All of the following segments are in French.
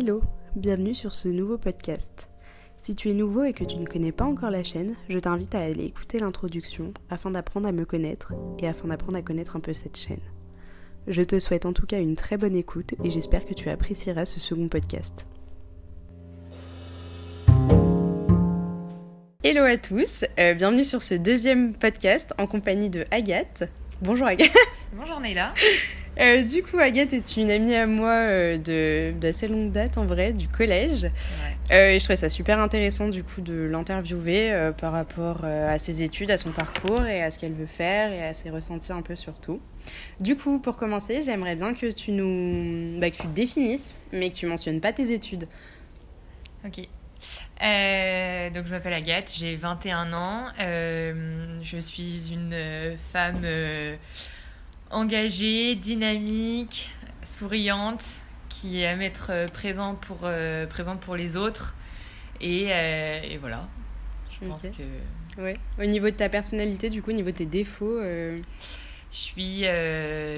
Hello, bienvenue sur ce nouveau podcast. Si tu es nouveau et que tu ne connais pas encore la chaîne, je t'invite à aller écouter l'introduction afin d'apprendre à me connaître et afin d'apprendre à connaître un peu cette chaîne. Je te souhaite en tout cas une très bonne écoute et j'espère que tu apprécieras ce second podcast. Hello à tous, euh, bienvenue sur ce deuxième podcast en compagnie de Agathe. Bonjour Agathe. Bonjour Neila. Euh, du coup, Agathe est une amie à moi euh, d'assez longue date en vrai, du collège. Euh, et je trouvais ça super intéressant du coup de l'interviewer euh, par rapport à ses études, à son parcours et à ce qu'elle veut faire et à ses ressentis un peu surtout. Du coup, pour commencer, j'aimerais bien que tu nous, bah, que tu te définisses, mais que tu mentionnes pas tes études. Ok. Euh, donc je m'appelle Agathe, j'ai 21 ans. Euh, je suis une femme euh, engagée, dynamique, souriante, qui aime être euh, présente pour, euh, présente pour les autres. Et, euh, et voilà. Je pense que Ouais. Au niveau de ta personnalité, du coup, au niveau de tes défauts, euh, je suis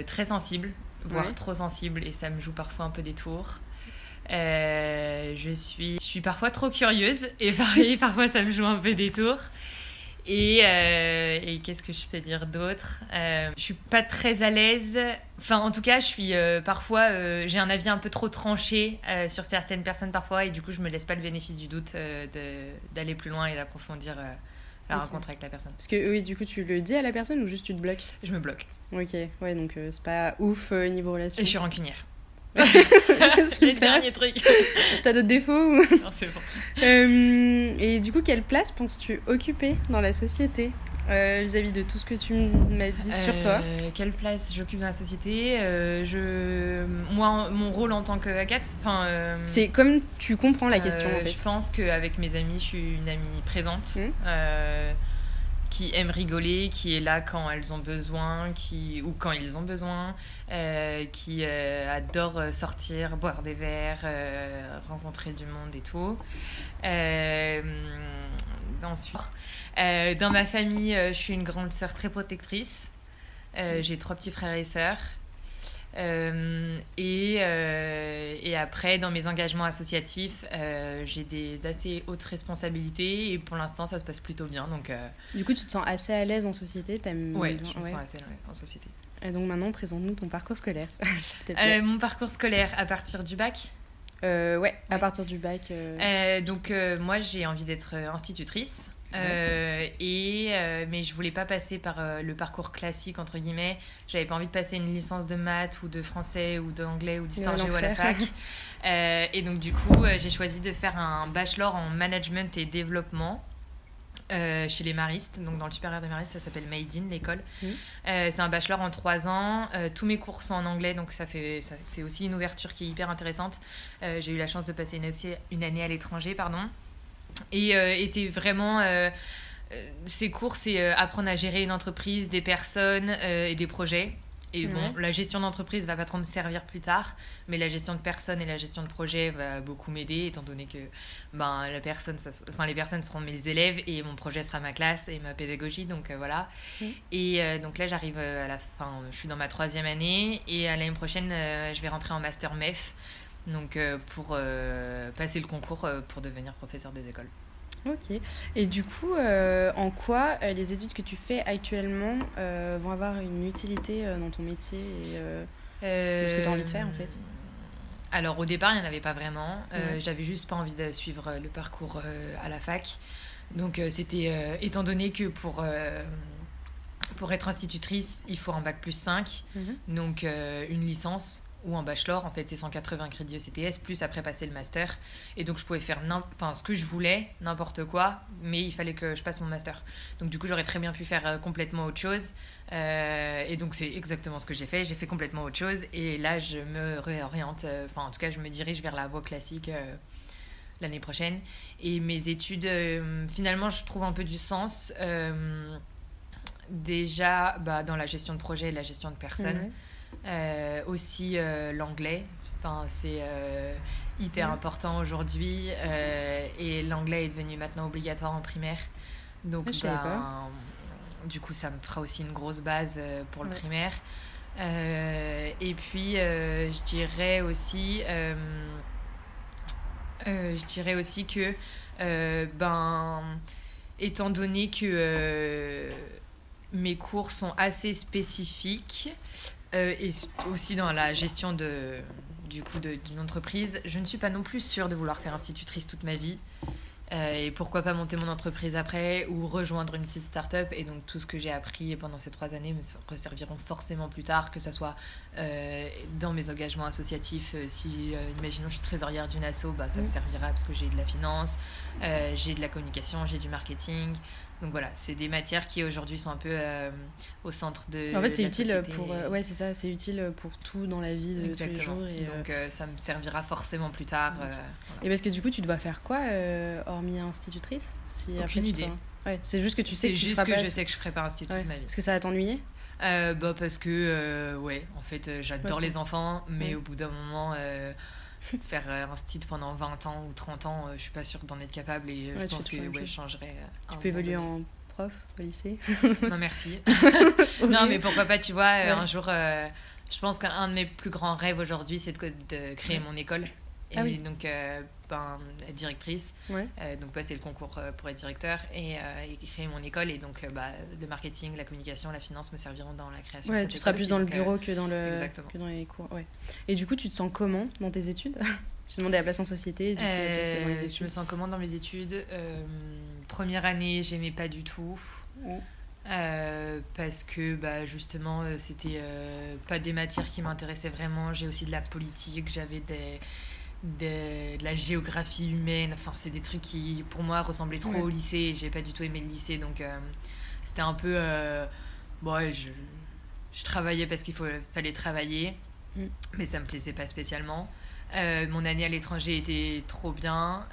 très sensible, voire Ouais. trop sensible, et ça me joue parfois un peu des tours. Je suis, je suis parfois trop curieuse et pareil, parfois ça me joue un peu des tours. Et, euh, et qu'est-ce que je peux dire d'autre euh, Je suis pas très à l'aise. Enfin, en tout cas, je suis euh, parfois, j'ai un avis un peu trop tranché sur certaines personnes parfois, et du coup, je me laisse pas le bénéfice du doute d'aller plus loin et d'approfondir la rencontre avec la personne. parce que oui, du coup, tu le dis à la personne ou juste tu te bloques? Je me bloque Ok, ouais, donc c'est pas ouf niveau relation. et je suis rancunière. C'est le Super. dernier truc. T'as d'autres défauts Non, c'est bon. Euh, Et du coup, quelle place penses-tu occuper dans la société euh, vis-à-vis de tout ce que tu m'as dit sur toi? Euh, Quelle place j'occupe dans la société? Euh, je... Moi, mon rôle en tant qu'Agathe, enfin, euh, C'est comme tu comprends la question euh, en fait. Je pense qu'avec mes amis, je suis une amie présente, Mhm. Qui aime rigoler, qui est là quand elles ont besoin, qui ou quand ils ont besoin, euh, qui euh, adore euh, sortir, boire des verres, rencontrer du monde et tout. Ensuite, dans ma famille, je suis une grande sœur très protectrice. J'ai trois petits frères et sœurs. Euh, et, euh, et après, dans mes engagements associatifs, euh, j'ai des assez hautes responsabilités et pour l'instant, ça se passe plutôt bien. Donc, Du coup, tu te sens assez à l'aise en société ouais, bien- je me ouais. sens assez ouais, en société. Et donc maintenant, présente-nous ton parcours scolaire. plaît. Mon parcours scolaire à partir du bac? Euh, ouais, à ouais. partir du bac. donc, moi, j'ai envie d'être institutrice. Euh, et euh, mais je voulais pas passer par euh, le parcours classique entre guillemets j'avais pas envie de passer une licence de maths ou de français ou d'anglais ou d'histoire géo à la fac et donc du coup j'ai choisi de faire un bachelor en management et développement euh, chez les maristes, donc dans le supérieur des maristes, ça s'appelle Made in l'école. Euh, c'est un bachelor en trois ans. Euh, tous mes cours sont en anglais, donc ça fait, ça- c'est aussi une ouverture qui est hyper intéressante. J'ai eu la chance de passer une, une année à l'étranger, pardon. Et, euh, et c'est vraiment euh, euh, ces cours, c'est apprendre à gérer une entreprise, des personnes euh, et des projets. Et bon, la gestion d'entreprise va pas trop me servir plus tard, mais la gestion de personnes et la gestion de projet va beaucoup m'aider, étant donné que ben, la personne, ça enfin, les personnes seront mes élèves et mon projet sera ma classe et ma pédagogie, donc euh, voilà. Et euh, donc là, j'arrive à la fin, je suis dans ma troisième année et à l'année prochaine, je vais rentrer en master MEF, donc euh, pour euh, passer le concours euh, pour devenir professeur des écoles. Ok. Et du coup, euh, en quoi euh, les études que tu fais actuellement euh, vont avoir une utilité dans ton métier et, ce que t'as envie de faire, en fait? Alors au départ, il n'y en avait pas vraiment. Ouais. J'avais juste pas envie de suivre le parcours à la fac. Donc c'était, étant donné que pour, pour être institutrice, il faut un bac plus 5, Mhm. donc euh, une licence ou un bachelor, en fait c'est 180 crédits ECTS, plus après passer le master. Et donc je pouvais faire ce que je voulais, n'importe quoi, mais il fallait que je passe mon master. Donc du coup j'aurais très bien pu faire euh, complètement autre chose. Euh, et donc c'est exactement ce que j'ai fait, j'ai fait complètement autre chose. Et là je me réoriente, euh, enfin en tout cas je me dirige vers la voie classique. l'année prochaine et mes études finalement je trouve un peu du sens déjà bah, dans la gestion de projet et la gestion de personnes. Euh, aussi euh, l'anglais. Enfin, c'est euh, hyper Ouais. important aujourd'hui et l'anglais est devenu maintenant obligatoire en primaire. Donc, Ah, ben, du coup, ça me fera aussi une grosse base pour le Ouais. primaire. Et puis, je dirais aussi, euh, je dirais aussi que, ben, étant donné que mes cours sont assez spécifiques, et aussi dans la gestion de, du coup d'une entreprise, je ne suis pas non plus sûre de vouloir faire institutrice toute ma vie. Euh, et pourquoi pas monter mon entreprise après ou rejoindre une petite start-up. Et donc tout ce que j'ai appris pendant ces trois années me resserviront forcément plus tard, que ce soit euh, dans mes engagements associatifs. Euh, si, imaginons, je suis trésorière d'une asso, bah, ça me servira parce que j'ai de la finance, j'ai de la communication, j'ai du marketing. Donc voilà, c'est des matières qui aujourd'hui sont un peu euh, au centre de. En fait, c'est utile pour. Euh, ouais, c'est ça, c'est utile pour tout dans la vie de Exactement. tous les jours. Et, Donc euh, ça me servira forcément plus tard. Et parce que du coup, tu dois faire quoi, hormis institutrice si Aucune idée. Ouais, c'est juste que tu sais que, juste que je sais que je ferai pas institut ouais. ma vie. Est-ce que ça va t'ennuyer bah parce que ouais, en fait, j'adore les enfants, mais au bout d'un moment faire euh, un style pendant 20 ans ou 30 ans, euh, je suis pas sûre d'en être capable et euh, je pense que ouais, je changerais. tu peux évoluer en prof au lycée? Non, merci. non, mais pourquoi pas, tu vois, un jour, je pense qu'un de mes plus grands rêves aujourd'hui, c'est de, créer mon école. Ah et donc, euh, ben, directrice. Euh, donc, passer le concours euh, pour être directeur et, créer mon école. Et donc, bah, le marketing, la communication, la finance me serviront dans la création. Ouais, tu seras plus dans le bureau que, dans le, que dans les cours. Ouais. Et du coup, tu te sens comment dans tes études? J'ai demandé la place en société. Du coup, je me sens comment dans mes études? Première année, j'aimais pas du tout. parce que bah, justement c'était pas des matières qui m'intéressaient vraiment j'ai aussi de la politique j'avais des de, la géographie humaine. Enfin, c'est des trucs qui, pour moi, ressemblaient trop au lycée. J'ai pas du tout aimé le lycée, donc euh, c'était un peu. Euh, bon, je, je, travaillais parce qu'il fallait travailler, mm. mais ça me plaisait pas spécialement. Euh, mon année à l'étranger était trop bien.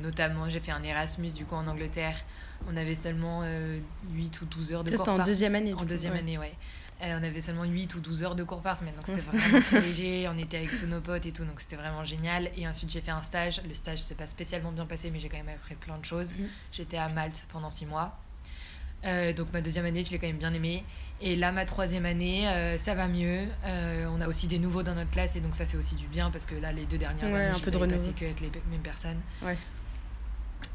notamment, j'ai fait un Erasmus du coup en Angleterre. On avait seulement 8 ou 12 heures de cours. C'était en deuxième année. En deuxième année, ouais. Euh, on avait seulement 8 ou 12 heures de cours par semaine, donc c'était vraiment très léger. On était avec tous nos potes et tout, donc c'était vraiment génial. Et ensuite, j'ai fait un stage. Le stage s'est pas spécialement bien passé, mais j'ai quand même appris plein de choses. Mhm. J'étais à Malte pendant 6 mois. Euh, donc ma deuxième année, je l'ai quand même bien aimée. Et là, ma troisième année, euh, ça va mieux. on a aussi des nouveaux dans notre classe, et donc ça fait aussi du bien parce que là, les deux dernières années, je ne passé qu'avec les mêmes personnes. Ouais.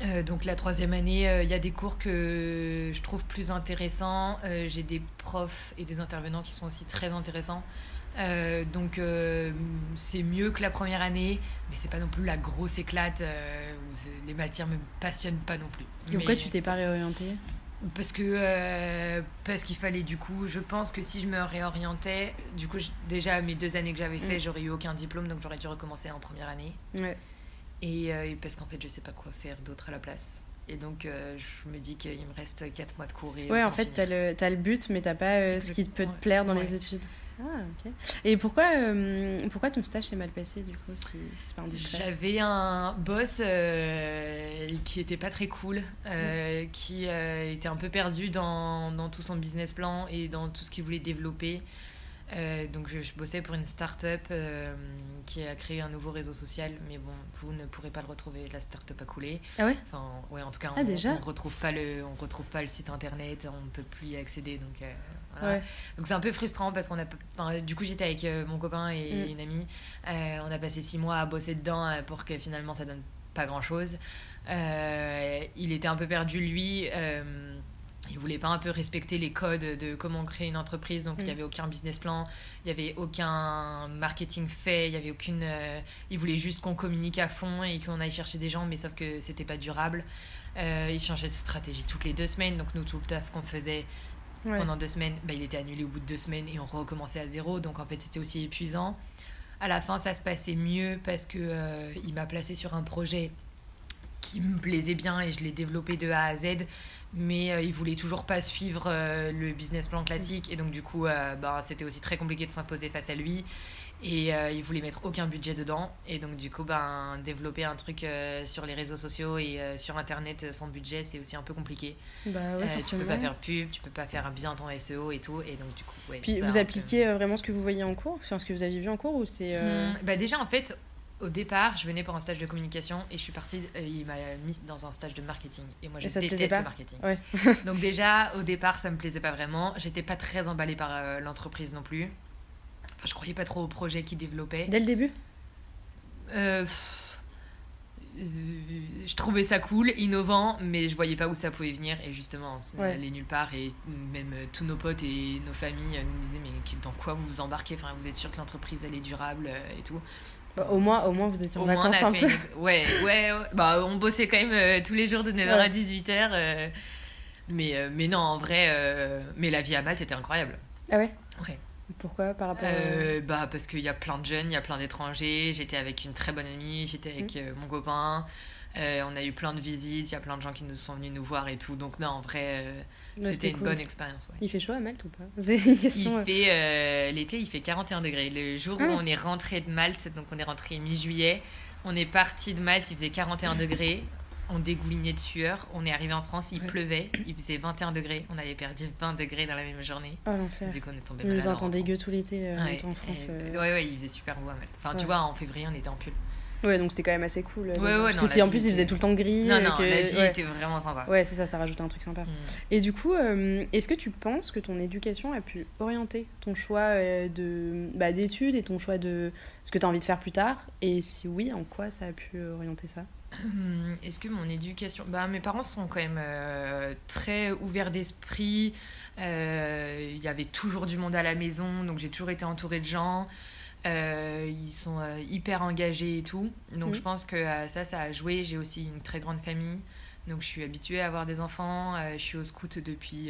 Euh, donc la troisième année, euh, il y a des cours que je trouve plus intéressants. Euh, j'ai des profs et des intervenants qui sont aussi très intéressants. donc c'est mieux que la première année, mais c'est pas non plus la grosse éclate où les matières me passionnent pas non plus. Et pourquoi tu t'es pas réorientée? Parce que parce qu'il fallait du coup, je pense que si je me réorientais, du coup déjà mes deux années que j'avais fait, mm. j'aurais eu aucun diplôme, donc j'aurais dû recommencer en première année. Ouais. Euh, et, parce qu'en fait, je sais pas quoi faire d'autre à la place. Et donc, euh, je me dis qu'il me reste 4 mois de cours. Et ouais, en fait, tu as, as, le but, mais tu pas euh, ce qui peut te plaire dans les études. Ah, ok. Et pourquoi, pourquoi ton stage s'est mal passé, du coup, si c'est pas indiscret? J'avais un boss qui était pas très cool, qui était un peu perdu dans, dans, tout son business plan et dans tout ce qu'il voulait développer. Euh, donc je, bossais pour une start-up euh, qui a créé un nouveau réseau social, mais bon, vous ne pourrez pas le retrouver, la start-up a coulé. Ah ouais? Enfin, ouais, en tout cas, ah, on, on, retrouve pas le, on retrouve pas le site internet, on ne peut plus y accéder, donc euh, voilà. Donc c'est un peu frustrant parce qu'on a, du coup, j'étais avec mon copain et mm. une amie, on a passé six mois à bosser dedans pour que finalement ça donne pas grand-chose. il était un peu perdu lui voulait pas un peu respecter les codes de comment créer une entreprise donc il n'y mm. avait aucun business plan il n'y avait aucun marketing fait il y avait aucune euh, il voulait juste qu'on communique à fond et qu'on aille chercher des gens mais sauf que c'était pas durable. Euh, il changeait de stratégie toutes les deux semaines donc nous tout le taf qu'on faisait pendant deux semaines bah, il était annulé au bout de deux semaines et on recommençait à zéro donc en fait c'était aussi épuisant. À la fin ça se passait mieux parce que euh, il m'a placé sur un projet qui me plaisait bien et je l'ai développé de A à Z mais euh, il voulait toujours pas suivre euh, le business plan classique. Et donc du coup euh, bah, c'était aussi très compliqué de s'imposer face à lui. Et il voulait mettre aucun budget dedans. Et donc du coup ben développer un truc sur les réseaux sociaux et sur internet sans budget c'est aussi un peu compliqué. Bah tu peux pas faire pub tu peux pas faire bien ton SEO et tout. Et donc du coup puis vous appliquez vraiment ce que vous voyez en cours? Sur ce que vous avez vu en cours ou c'est mmh, bah déjà en fait au départ, je venais pour un stage de communication et je suis partie. Euh, il m'a mis dans un stage de marketing et moi je déteste le marketing. Donc déjà au départ, ça me plaisait pas vraiment. J'étais pas très emballée par euh, l'entreprise non plus. Enfin, je croyais pas trop au projet qu'ils développaient. Dès le début. Euh, je trouvais ça cool, innovant, mais je voyais pas où ça pouvait venir. Et justement, ça Ouais. allait nulle part. Et même tous nos potes et nos familles nous disaient Mais dans quoi vous vous embarquez? Enfin, Vous êtes sûr que l'entreprise elle est durable et tout Bah, au, moins, au moins, vous étiez en Au moins, on vacances a un fait peu. une- Ouais, ouais, ouais. Bah, on bossait quand même euh, tous les jours de 9h à Ouais. 18h. mais, euh, mais non, en vrai, euh, mais la vie à Malte était incroyable. Ah ouais? Ouais. Pourquoi? Par rapport Euh, bah parce qu'il y a plein de jeunes, il y a plein d'étrangers. J'étais avec une très bonne amie, j'étais avec euh, mon copain. Euh, on a eu plein de visites, il y a plein de gens qui nous sont venus nous voir et tout. Donc non, en vrai, euh, c'était une bonne expérience. ouais. Il fait chaud à Malte ou pas C'est une question. Il euh. fait euh, l'été, il fait 41 degrés. Le jour où Ah. on est rentré de Malte, donc on est rentré mi-juillet, on est parti de Malte, il faisait 41 degrés. On dégoulinait de sueur. On est arrivé en France, il Ouais. pleuvait, il faisait 21 degrés. On avait perdu 20 degrés dans la même journée. Oh l'enfer. Du coup, on est tombé nous malade. en entend rentrant. dégueu tout l'été en France. et- ouais, ouais, il faisait super beau à Malte. Enfin, tu vois, en février, on était en pull. Ouais, donc c'était quand même assez cool. euh, Ouais, déjà. ouais, Parce non, que la si en plus il faisait était- tout le temps gris. Non, non, que- la vie ouais. était vraiment sympa. Ouais, c'est ça, ça rajoute un truc sympa. Mm. Et du coup, euh, est-ce que tu penses que ton éducation a pu orienter ton choix euh, de bah, d'études et ton choix de ce que tu as envie de faire plus tard? Et si oui, en quoi ça a pu orienter ça? Hum, Est-ce que mon éducation. Bah, mes parents sont quand même euh, très ouverts d'esprit. Euh, Il y avait toujours du monde à la maison, donc j'ai toujours été entourée de gens. Euh, ils sont euh, hyper engagés et tout. Donc Mhm. je pense que euh, ça, ça a joué. J'ai aussi une très grande famille. Donc je suis habituée à avoir des enfants. Je suis au scout depuis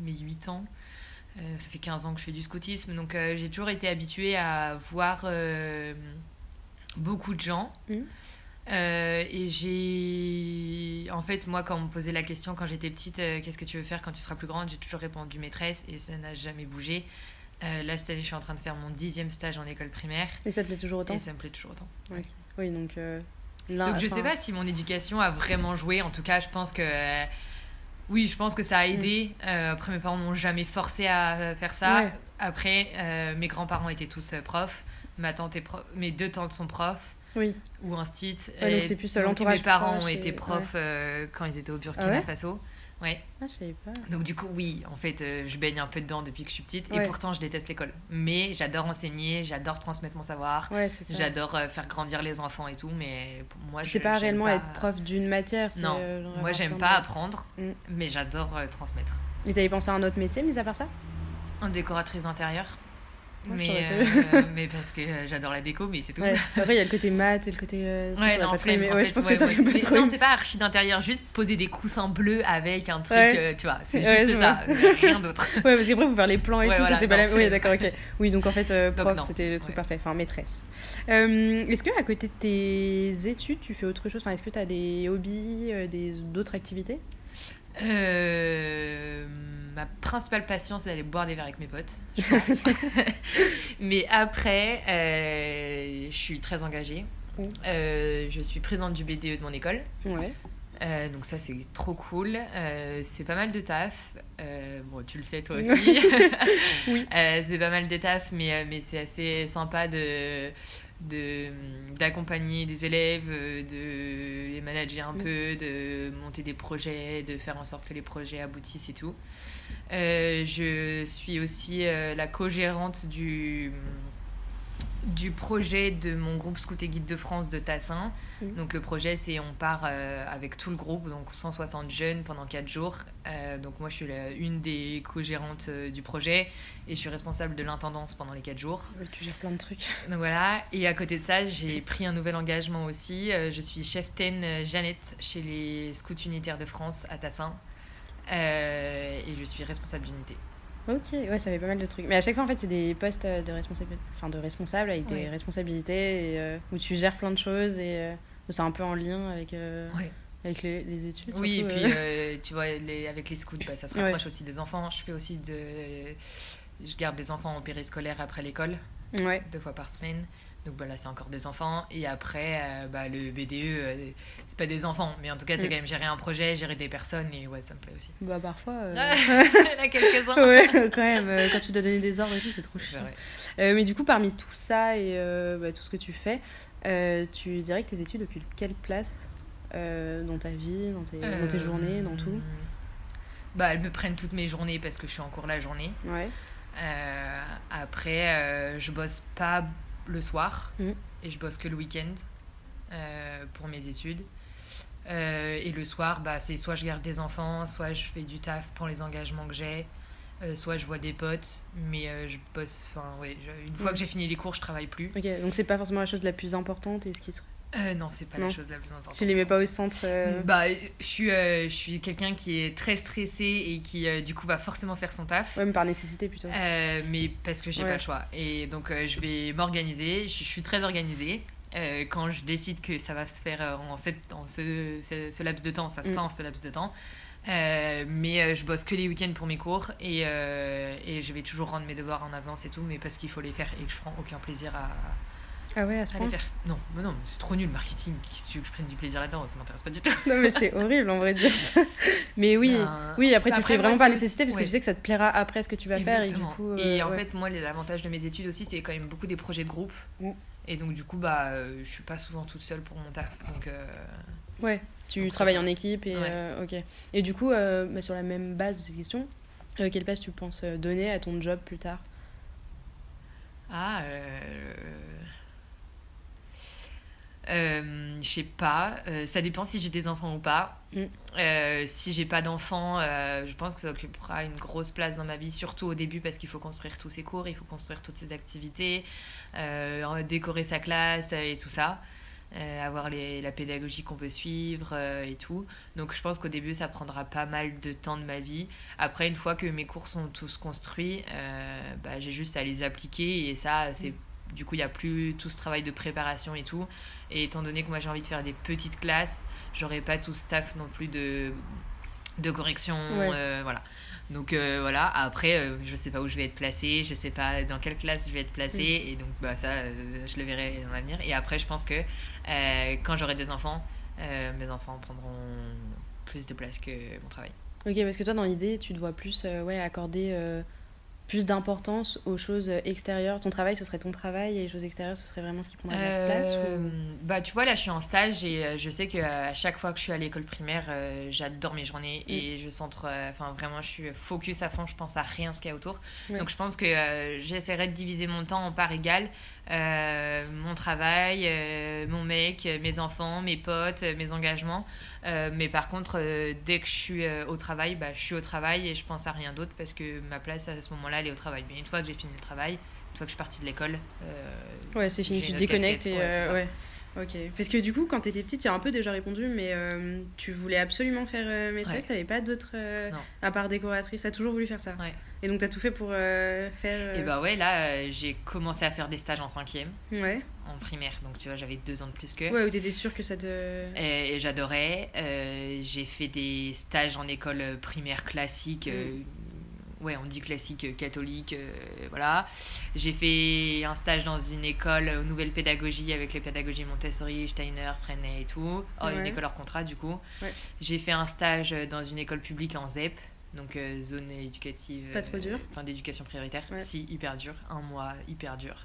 mes 8 ans. Ça fait 15 ans que je fais du scoutisme. Donc j'ai toujours été habituée à voir beaucoup de gens. Euh, et j'ai. En fait, moi, quand on me posait la question quand j'étais petite, qu'est-ce que tu veux faire quand tu seras plus grande? J'ai toujours répondu maîtresse et ça n'a jamais bougé. Euh, là, cette année, je suis en train de faire mon dixième stage en école primaire Et ça te plaît toujours autant et ça me plaît toujours autant. Oui, donc. euh, Donc, je enfin, sais pas si mon éducation a vraiment joué. En tout cas, je pense que. euh, Oui, je pense que ça a aidé. Euh, après, mes parents m'ont jamais forcé à faire ça. Ouais. Après, mes grands-parents étaient tous profs. Ma tante est prof. Mes deux tantes sont profs Oui. ou instit. Ouais, donc c'est plus, Mes parents ont été profs quand ils étaient au Burkina Ah Faso. Ouais. Ah, je savais pas. Donc du coup, oui, en fait, euh, je baigne un peu dedans depuis que je suis petite. Ouais. Et pourtant, je déteste l'école. Mais j'adore enseigner, j'adore transmettre mon savoir. Ouais. J'adore euh, faire grandir les enfants et tout. Mais pour moi, je C'est pas réellement pas- être prof d'une matière. Non, euh, moi j'aime pas apprendre, Mm. mais j'adore transmettre. Et t'avais pensé à un autre métier, mis à part ça? En décoratrice intérieure. Moi, mais, euh, mais parce que euh, j'adore la déco, mais c'est tout. Ouais. Après, il y a le côté et le côté. euh, Ouais, non, pas trop flemme, aimé. en Ouais, fait, je pense ouais, que moi, pas mais trop Non, c'est pas archi d'intérieur, juste poser des coussins bleus avec un truc, Ouais. euh, tu vois, c'est Ouais, juste ça, rien d'autre. Ouais, parce qu'après, faut faire les plans et Ouais, tout, voilà, ça c'est pas la. Oui, flemme. d'accord, ok. Oui, donc en fait, prof, c'était le truc Ouais. parfait. Enfin, maîtresse. Est-ce que à côté de tes études, tu fais autre chose? Enfin, est-ce que tu as des hobbies, des d'autres activités? Euh, ma principale passion, c'est d'aller boire des verres avec mes potes, je pense. Mais après, euh, je suis très engagée. Euh, je suis présidente du BDE de mon école. Ouais. Euh, donc ça c'est trop cool. Euh, c'est pas mal de taf. Euh, bon tu le sais toi aussi. Oui. C'est pas mal de taf mais, mais c'est assez sympa de de- d'accompagner des élèves, de les manager un Mm. peu, de monter des projets, de faire en sorte que les projets aboutissent et tout. Je suis aussi la co-gérante du du projet de mon groupe Scout et Guide de France de Tassin. Donc le projet c'est on part euh, avec tout le groupe, donc 160 jeunes pendant 4 jours. Euh, donc moi je suis la- une des co-gérantes euh, du projet et je suis responsable de l'intendance pendant les 4 jours. Tu gères plein de trucs. Donc voilà, et à côté de ça j'ai pris un nouvel engagement aussi. Je suis chef ten Jeannette chez les Scouts Unitaires de France à Tassin. Et je suis responsable d'unité. Ok, ouais, ça fait pas mal de trucs. Mais à chaque fois, en fait, c'est des postes euh, de responsable, enfin de responsable avec des responsabilités et, euh, où tu gères plein de choses et euh, c'est un peu en lien avec, Ouais. avec les, les études. Oui, et puis euh. tu vois, les- avec les scouts, bah, ça se Ouais. rapproche aussi des enfants. Je fais aussi de. Je garde des enfants en périscolaire après l'école, Ouais. deux fois par semaine. Donc bah, là, c'est encore des enfants. Et après, euh, bah, le BDE, euh, c'est pas des enfants, mais en tout cas, c'est Mm. quand même gérer un projet, gérer des personnes, et ouais, ça me plaît aussi. Bah, parfois. euh, Il y en a quelques-uns. ouais, quand même, euh, quand tu dois donner des ordres et tout, c'est trop chiant. mais du coup, parmi tout ça et bah, tout ce que tu fais, tu dirais que tes études occupent quelle place dans ta vie, dans tes, dans tes journées, dans tout? Bah, elles me prennent toutes mes journées parce que je suis en cours la journée. Ouais. Après, je bosse pas le soir Mhm. et je bosse que le week-end. Euh, pour mes études. et le soir, bah, c'est soit je garde des enfants, soit je fais du taf pour les engagements que j'ai. soit je vois des potes, mais je bosse. Enfin, ouais, une fois mm. que j'ai fini les cours, je travaille plus. Ok, donc c'est pas forcément la chose la plus importante et ce qui serait euh, non, c'est pas la chose la plus importante. Tu les mets pas au centre euh Bah, je suis, euh, je suis quelqu'un qui est très stressé et qui, du coup, va forcément faire son taf. Ouais, mais par nécessité plutôt. mais parce que j'ai pas le choix. Et donc, je vais m'organiser. Je, suis très organisée. quand je décide que ça va se faire en, cette, en ce, ce, laps de temps, ça se mm. fera en ce laps de temps. mais je bosse que les week-ends pour mes cours et, et je vais toujours rendre mes devoirs en avance et tout, mais parce qu'il faut les faire et que je prends aucun plaisir à, ah ouais, à ce point faire. Non, mais non, c'est trop nul le marketing. Si tu veux que je prenne du plaisir là-dedans, ça m'intéresse pas du tout. non, mais c'est horrible en vrai de dire ça. Mais oui, ben, oui après, tu fais vraiment pas nécessité parce que tu sais que ça te plaira après ce que tu vas faire. Et, du coup, et en fait, moi, l'avantage de mes études aussi, c'est quand même beaucoup des projets de groupe. Mm. Et donc, du coup, bah, euh, je suis pas souvent toute seule pour mon taf. Donc, euh, ouais, tu travailles en équipe et euh, ok. Et du coup, bah, sur la même base de ces questions, quelle place tu penses donner à ton job plus tard? Ah, euh je sais pas, euh, ça dépend si j'ai des enfants ou pas. Mm. Euh, si j'ai pas d'enfants, je pense que ça occupera une grosse place dans ma vie, surtout au début parce qu'il faut construire tous ses cours, il faut construire toutes ses activités, décorer sa classe et tout ça. avoir les, la pédagogie qu'on veut suivre et tout. Donc je pense qu'au début ça prendra pas mal de temps de ma vie. Après une fois que mes cours sont tous construits, bah, j'ai juste à les appliquer et ça c'est mm. Du coup, il n'y a plus tout ce travail de préparation et tout. Et étant donné que moi j'ai envie de faire des petites classes, j'aurais pas tout ce staff non plus de, de correction. Euh, voilà. Donc euh, voilà, après, euh, je sais pas où je vais être placée, je sais pas dans quelle classe je vais être placée, mm. et donc bah, ça, je le verrai dans l'avenir. Et après, je pense que quand j'aurai des enfants, mes enfants prendront plus de place que mon travail. Ok, parce que toi, dans l'idée, tu te vois plus ouais, accorder plus d'importance aux choses extérieures Ton travail, ce serait ton travail et les choses extérieures, ce serait vraiment ce qui prendrait la place euh, Bah, tu vois, là, je suis en stage et euh, je sais qu'à chaque fois que je suis à l'école primaire, euh, j'adore mes journées et mm. je centre, enfin, vraiment, je suis focus à fond, je pense à rien ce qu'il y a autour. Donc, je pense que j'essaierai de diviser mon temps en parts égales. Mon travail, mon mec, mes enfants, mes potes, mes engagements. Euh, mais par contre, euh, dès que je suis euh, au travail, bah, je suis au travail et je pense à rien d'autre parce que ma place à ce moment-là, elle est au travail. Mais une fois que j'ai fini le travail, une fois que je suis partie de l'école, ouais, c'est fini, tu te déconnectes et ouais, Ok, parce que du coup, quand tu étais petite, tu as un peu déjà répondu, mais tu voulais absolument faire maîtresse, tu n'avais pas d'autres, à part décoratrice, tu as toujours voulu faire ça Ouais. Et donc, tu as tout fait pour faire. Et bah ouais, là, j'ai commencé à faire des stages en cinquième. Ouais en primaire, donc tu vois, j'avais deux ans de plus que. Ouais, où t'étais sûre que ça te. Et, j'adorais. Euh, j'ai fait des stages en école primaire classique. Euh, mm. Ouais, on dit classique euh, catholique, voilà. J'ai fait un stage dans une école nouvelle pédagogie avec les pédagogies Montessori, Steiner, Freinet et tout. Oh, Une école hors contrat, du coup. J'ai fait un stage dans une école publique en ZEP. Donc zone éducative. Pas trop dur. Enfin d'éducation prioritaire. Si, hyper dur. Un mois hyper dur.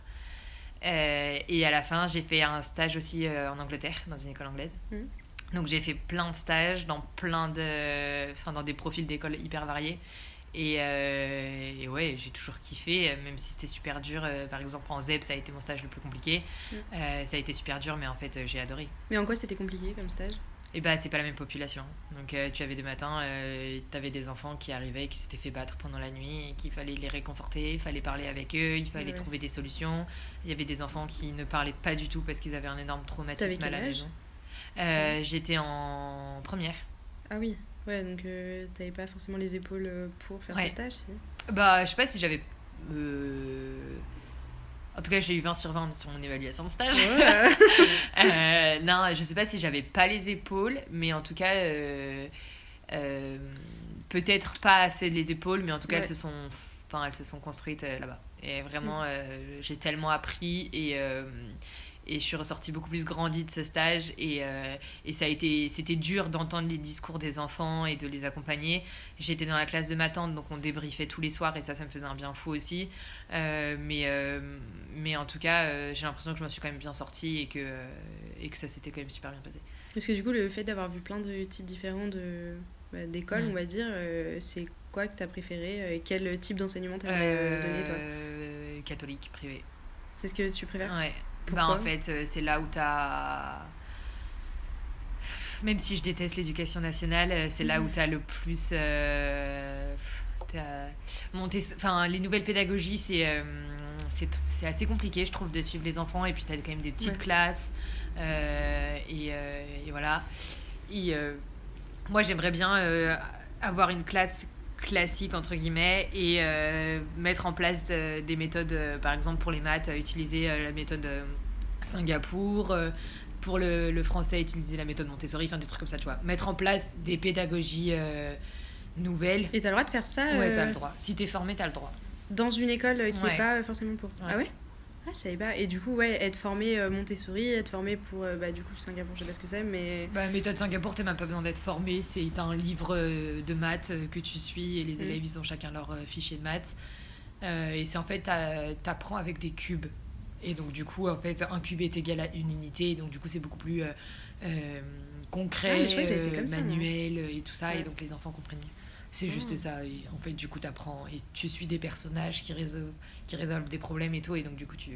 Euh, et à la fin, j'ai fait un stage aussi euh, en Angleterre, dans une école anglaise. Mm. Donc j'ai fait plein de stages dans plein de, enfin dans des profils d'école hyper variés. Et, euh, ouais, j'ai toujours kiffé, même si c'était super dur. par exemple, en ZEP, ça a été mon stage le plus compliqué. Mm. ça a été super dur, mais en fait, j'ai adoré. Mais en quoi c'était compliqué comme stage? Et bah c'est pas la même population. Donc euh, tu avais des matins, euh, tu avais des enfants qui arrivaient, qui s'étaient fait battre pendant la nuit, et qu'il fallait les réconforter, il fallait parler avec eux, il fallait trouver des solutions. Il y avait des enfants qui ne parlaient pas du tout parce qu'ils avaient un énorme traumatisme à la maison. Euh, j'étais en première. Ah oui, ouais, donc t'avais pas forcément les épaules pour faire ce stage si? Bah je sais pas si j'avais en tout cas, j'ai eu 20 sur 20 sur mon évaluation de stage. euh, non, je sais pas si j'avais pas les épaules, mais en tout cas, euh, euh, peut-être pas assez les épaules, mais en tout cas, elles se sont, enfin, elles se sont construites euh, là-bas. Et vraiment, mm. j'ai tellement appris et et je suis ressortie beaucoup plus grandie de ce stage et, euh, et ça a été c'était dur d'entendre les discours des enfants et de les accompagner. J'étais dans la classe de ma tante donc on débriefait tous les soirs et ça ça me faisait un bien fou aussi. Euh, mais euh, mais en tout cas j'ai l'impression que je m'en suis quand même bien sortie et que et que ça s'était quand même super bien passé. Parce que du coup le fait d'avoir vu plein de types différents de bah, d'écoles on va dire c'est quoi que tu as préféré quel type d'enseignement t'as donné toi? catholique privé. C'est ce que tu préfères? Ouais bah, en fait, euh, c'est là où tu as. même si je déteste l'éducation nationale, euh, c'est là où tu as le plus. euh, monté, enfin, les nouvelles pédagogies, c'est euh, c'est assez compliqué, je trouve, de suivre les enfants. Et puis, tu as quand même des petites Ouais. classes. euh, et, et voilà. Et, moi, j'aimerais bien avoir une classe classique, entre guillemets, et euh, mettre en place des méthodes, euh, par exemple, pour les maths, utiliser euh, la méthode Singapour. pour le, le français, utiliser la méthode Montessori, enfin des trucs comme ça, tu vois. Mettre en place des pédagogies nouvelles. Et t'as le droit de faire ça Ouais, t'as le droit. Si t'es formé, t'as le droit. dans une école qui Ouais. n'est pas forcément pour. Ouais. Ah ouais? Ah, je savais pas. Et du coup, ouais, être formé euh, Montessori, être formé pour, euh, bah, du coup, Singapour, je sais pas ce que c'est, mais. Bah, méthode Singapour, t'as même pas besoin d'être formé. C'est t'as un livre euh, de maths que tu suis et les Mm. élèves ils ont chacun leur fichier de maths. Et c'est en fait t'apprends avec des cubes. Et donc du coup en fait un cube est égal à une unité. Et donc du coup c'est beaucoup plus Ah, concret, ça, moi. manuel et tout ça. Ouais. Et donc les enfants comprennent mieux. C'est juste Ah. ça. Et en fait du coup t'apprends et tu suis des personnages qui résolvent, qui résolvent des problèmes et tout. Et donc du coup tu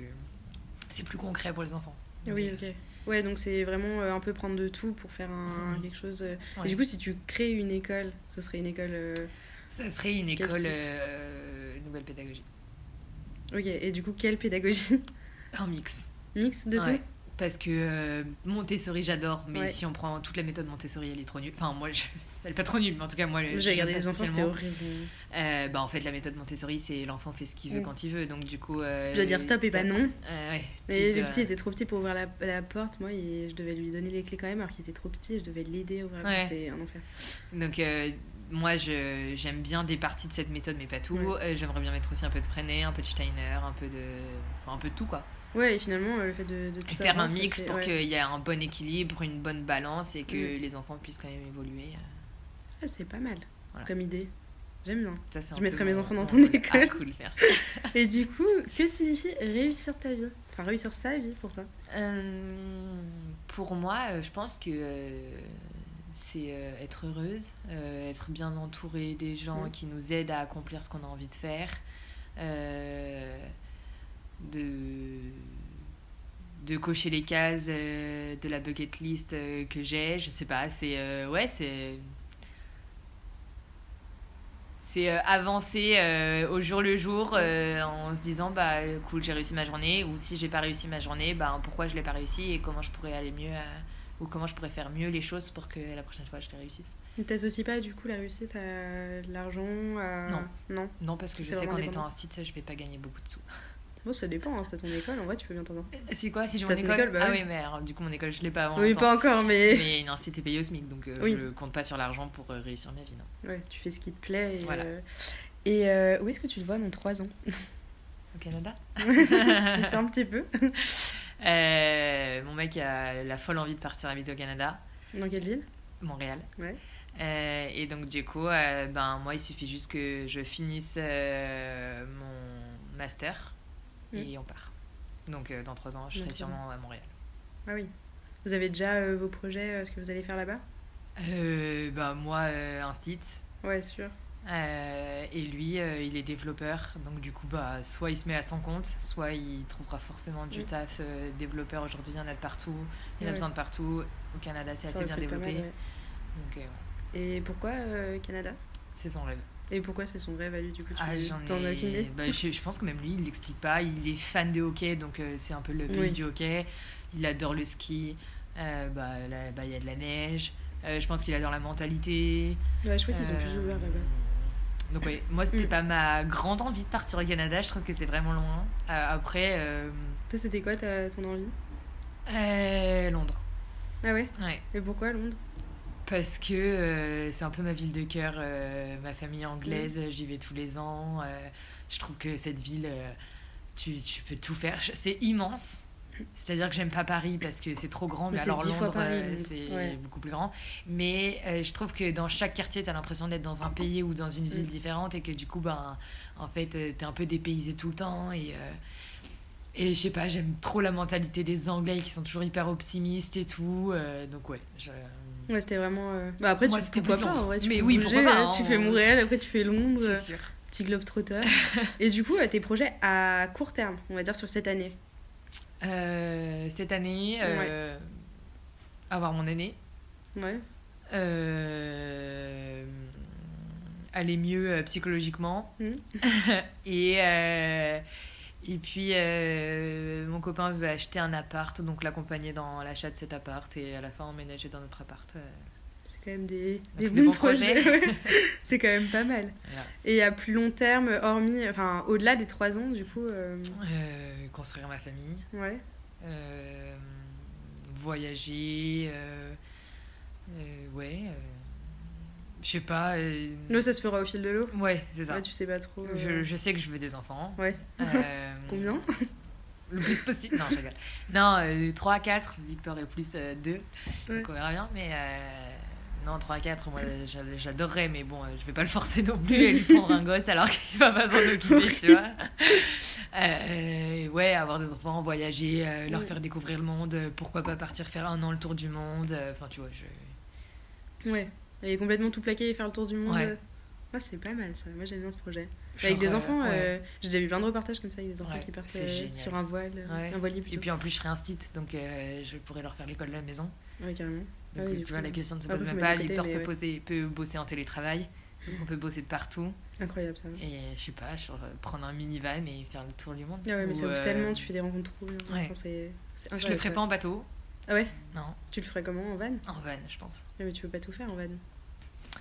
c'est plus concret pour les enfants. Oui, Mais- ok. Ouais, donc c'est vraiment euh, un peu prendre de tout pour faire un, Mhm. quelque chose. euh. Et du coup, si tu crées une école, ce serait une école. euh, Ça serait une école euh, nouvelle pédagogie. Ok, et du coup, quelle pédagogie? Un mix. Mix de Ouais. tout? Parce que euh, Montessori, j'adore, mais Ouais. si on prend toute la méthode Montessori, elle est trop nulle. Enfin, moi, je... elle est pas trop nulle, mais en tout cas, moi, J'ai regardé les enfants, c'était horrible. Euh, bah, en fait, la méthode Montessori, c'est l'enfant fait ce qu'il veut Mm. quand il veut. Donc, du coup. euh, Je dois dire stop et pas non. Euh, ouais. Mais le petit était trop petit pour ouvrir la, la porte. Moi, je devais lui donner les clés quand même, alors qu'il était trop petit. Je devais l'aider à ouvrir la Ouais. porte. C'est un enfer. Donc, moi, j'aime bien des parties de cette méthode, mais pas tout. Ouais. Euh, J'aimerais bien mettre aussi un peu de Freinet, un peu de Steiner, un peu de. Enfin, un peu de tout, quoi. Ouais, et finalement, euh, le fait de, de tout faire un avoir, mix fait- pour ouais. qu'il y ait un bon équilibre, une bonne balance et que Mm. les enfants puissent quand même évoluer. Ah, c'est pas mal Voilà. comme idée. J'aime bien. Ça, Je mettrai mes enfants dans ton école. Ah, cool, merci. Et du coup, que signifie réussir ta vie? Enfin, réussir sa vie pour toi Euh, pour moi, euh, je pense que euh, c'est euh, être heureuse, euh, être bien entouré des gens Mm. qui nous aident à accomplir ce qu'on a envie de faire, euh, de, de cocher les cases euh, de la bucket list euh, que j'ai. Je sais pas, c'est euh, ouais, c'est c'est avancer au jour le jour en se disant bah cool j'ai réussi ma journée ou si j'ai pas réussi ma journée bah pourquoi je l'ai pas réussi et comment je pourrais aller mieux à- ou comment je pourrais faire mieux les choses pour que la prochaine fois je les réussisse Ne t'associes pas du coup la réussite à l'argent à... Non. Non non parce que je C'est sais qu'en étant un site je vais pas gagner beaucoup de sous Ça dépend, hein, c'est ton école, en vrai, tu peux bien t'en sortir. c'est quoi si j'ai C'est mon ton école, école, bah ah oui mais alors, du coup mon école je l'ai pas avant Oui, longtemps. pas encore, mais. mais non c'était payé au SMIC donc euh, Oui. je compte pas sur l'argent pour euh, réussir ma vie non. Ouais, tu fais ce qui te plaît. Et, Voilà. euh, et euh, où est-ce que tu te vois dans 3 ans au Canada sais un petit peu. Mon mec a la folle envie de partir habiter au Canada Dans quelle ville? Montréal Ouais. Euh, et donc du coup, euh, ben moi il suffit juste que je finisse euh, mon master et on part. Donc euh, dans trois ans, je serai sûrement à Montréal. Ah oui. Vous avez déjà euh, vos projets, euh, ce que vous allez faire là-bas? Ben moi un site Ouais, sûr. euh, et lui euh, il est développeur. Donc du coup bah soit il se met à son compte, soit il trouvera forcément du Mm. taf euh, développeur. Aujourd'hui il y en a de partout, il y en a besoin de partout. Au Canada c'est assez bien développé. mal, ouais. Donc ouais, Et pourquoi Canada? C'est son rêve. Et pourquoi c'est son rêve à lui du coup tu Ah, j'en t'en as ai- bah, je, je pense que même lui, il l'explique pas. Il est fan de hockey, donc euh, c'est un peu le pays Oui. du hockey. Il adore le ski. Euh, bah, bah, il y a de la neige. Euh, je pense qu'il adore la mentalité. Ouais, je crois qu'ils sont plus ouverts là-bas. Donc ouais, moi c'était Mm. pas ma grande envie de partir au Canada. Je trouve que c'est vraiment loin. Après, Toi, c'était quoi ta, ton envie? Londres. Ah ouais? Ouais. Et pourquoi Londres? Parce que euh, c'est un peu ma ville de cœur, euh, ma famille anglaise, Mm. j'y vais tous les ans. euh, je trouve que cette ville, tu, tu peux tout faire. C'est immense. C'est-à-dire que j'aime pas Paris parce que c'est trop grand, mais, alors Londres, c'est ouais. beaucoup plus grand. Mais je trouve que dans chaque quartier, tu as l'impression d'être dans un pays ou dans une ville Mm. différente et que du coup, ben, en fait, tu es un peu dépaysé tout le temps. Et, et je sais pas, j'aime trop la mentalité des Anglais qui sont toujours hyper optimistes et tout. donc ouais, je... Ouais, c'était vraiment. euh, Bah après, Moi, tu, pourquoi pas en vrai, tu Mais peux oui, bouger, pourquoi pas, euh, Tu fais on- Montréal, après tu fais Londres, euh, c'est sûr. petit globe trotteur. Et du coup, euh, tes projets à court terme, on va dire sur cette année. Euh, cette année, euh, avoir mon année. Ouais. Euh, aller mieux euh, psychologiquement. Mhm. et, euh, et puis, euh, mon copain veut acheter un appart, donc l'accompagner dans l'achat de cet appart et à la fin emménager dans notre appart. euh, C'est quand même des, des bons bons projets. projets. ouais. C'est quand même pas mal. voilà. Et à plus long terme, hormis, enfin, au-delà des trois ans, du coup, euh, construire ma famille, ouais. voyager, ouais, je sais pas. euh, L'eau, ça se fera au fil de l'eau. ouais, c'est ça. Tu sais pas trop. je, euh, je sais que je veux des enfants. Ouais. Euh, Combien? Le plus possible. Non, je rigole. Non, euh, 3 à 4, Victor est plus 2. Ouais. Donc on verra bien. Mais euh, non, 3 à 4, moi j'a- j'adorerais, mais bon, euh, je vais pas le forcer non plus et lui prendre un gosse alors qu'il va pas s'en occuper, tu vois. Euh, ouais, avoir des enfants, voyager, euh, leur faire découvrir le monde, euh, pourquoi pas partir faire un an le tour du monde. euh, Enfin, tu vois, je. Ouais. Et complètement tout plaquer et faire le tour du monde. Ouais. c'est pas mal ça. Moi, j'aime bien ce projet. genre, avec des euh, enfants, ouais. euh, j'ai déjà vu plein de reportages comme ça avec des enfants Ouais, qui partent euh, sur un voile, euh, un voilier Et puis en plus, je serai instite, donc euh, je pourrais leur faire l'école de la maison. Ouais, carrément. Donc, Ah oui, tu vois, coup, la question ne se pose même pas. Victor peut, poser, peut bosser en télétravail, on peut bosser de partout. Incroyable ça. Et je sais pas, genre, prendre un minivan et faire le tour du monde. Ah ouais, mais ça ouvre euh, tellement, tu fais des rencontres trop bien. ouais. Enfin, c'est c'est Je le ferai pas en bateau, Ah ouais? Non, Tu le ferais comment En van? En van, je pense. Mais tu peux pas tout faire en van.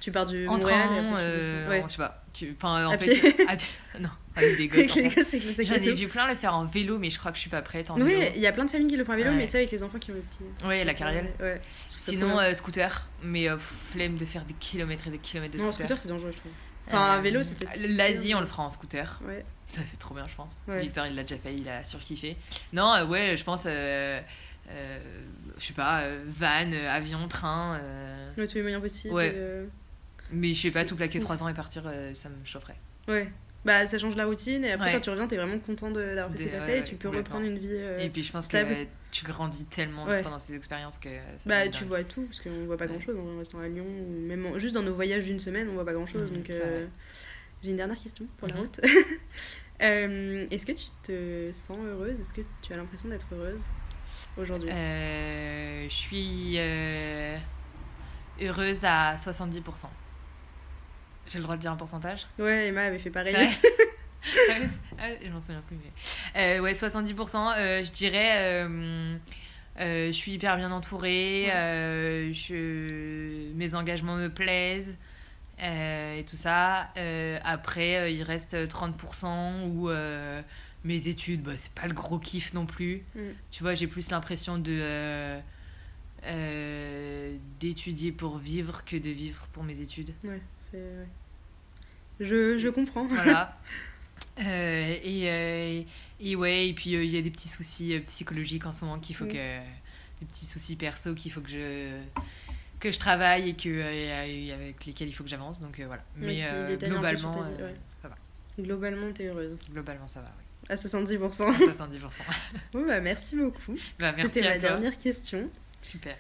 Tu pars du En Montréal et train, après tu euh. Ouais. en- je sais pas. Tu, enfin, en À fait, pied. à non, avec des gosses. En le J'en ai vu plein le faire en vélo, mais je crois que je suis pas prête en Oui, il y a plein de familles qui le font à vélo, Ouais. mais tu sais, avec les enfants qui ont les petits. Ouais, la carriole. Ouais. Sinon, euh, scooter, mais euh, flemme de faire des kilomètres et des kilomètres de Non, en scooter. scooter, c'est dangereux, je trouve. Enfin, un Euh, vélo, c'est peut-être. L'Asie, on le fera en scooter. Ouais. Ça, c'est trop bien, je pense. Victor, il l'a déjà fait, il a surkiffé. Non, euh, ouais, je pense, euh, je sais pas, euh, van, euh, avion, train. Ouais, tous les moyens possibles. Ouais. mais je sais pas, tout plaquer ouf. 3 ans et partir, ça me chaufferait. Ouais. Bah, ça change la routine, et après, Ouais. quand tu reviens, t'es vraiment content de- d'avoir fait ce que t'as fait, et tu peux reprendre une vie. euh, et puis, je pense stable. que tu grandis tellement Ouais. pendant ces expériences que. ça Bah, tu dingue. vois tout, parce qu'on voit pas grand chose en restant à Lyon, ou même en- juste dans nos voyages d'une semaine, on voit pas grand chose. Mhm, donc, euh, j'ai une dernière question pour la Mhm. route. Euh, Est-ce que tu te sens heureuse? Est-ce que tu as l'impression d'être heureuse? Aujourd'hui? Euh, je suis euh, heureuse à 70%. J'ai le droit de dire un pourcentage? Ouais, Emma avait fait pareil. Ah je m'en souviens plus. Mais... Euh, ouais, 70%. euh, je dirais, je suis hyper bien entourée. Ouais. je... Mes engagements me plaisent. et tout ça. Après, il reste 30% où mes études, bah, c'est pas le gros kiff non plus. Mm. Tu vois, j'ai plus l'impression de euh, euh, d'étudier pour vivre que de vivre pour mes études. Ouais, c'est. ouais. Je, je comprends. Voilà. Euh, et, et ouais, et puis il y a des petits soucis psychologiques en ce moment qu'il faut Mm. que. Des petits soucis perso qu'il faut que je que je travaille et que avec lesquels il faut que j'avance donc voilà mais globalement vie, ouais. ça va Globalement, t'es heureuse. globalement ça va oui À 70%. À 70% Bon, bah, merci beaucoup. bah, C'était ma dernière question. super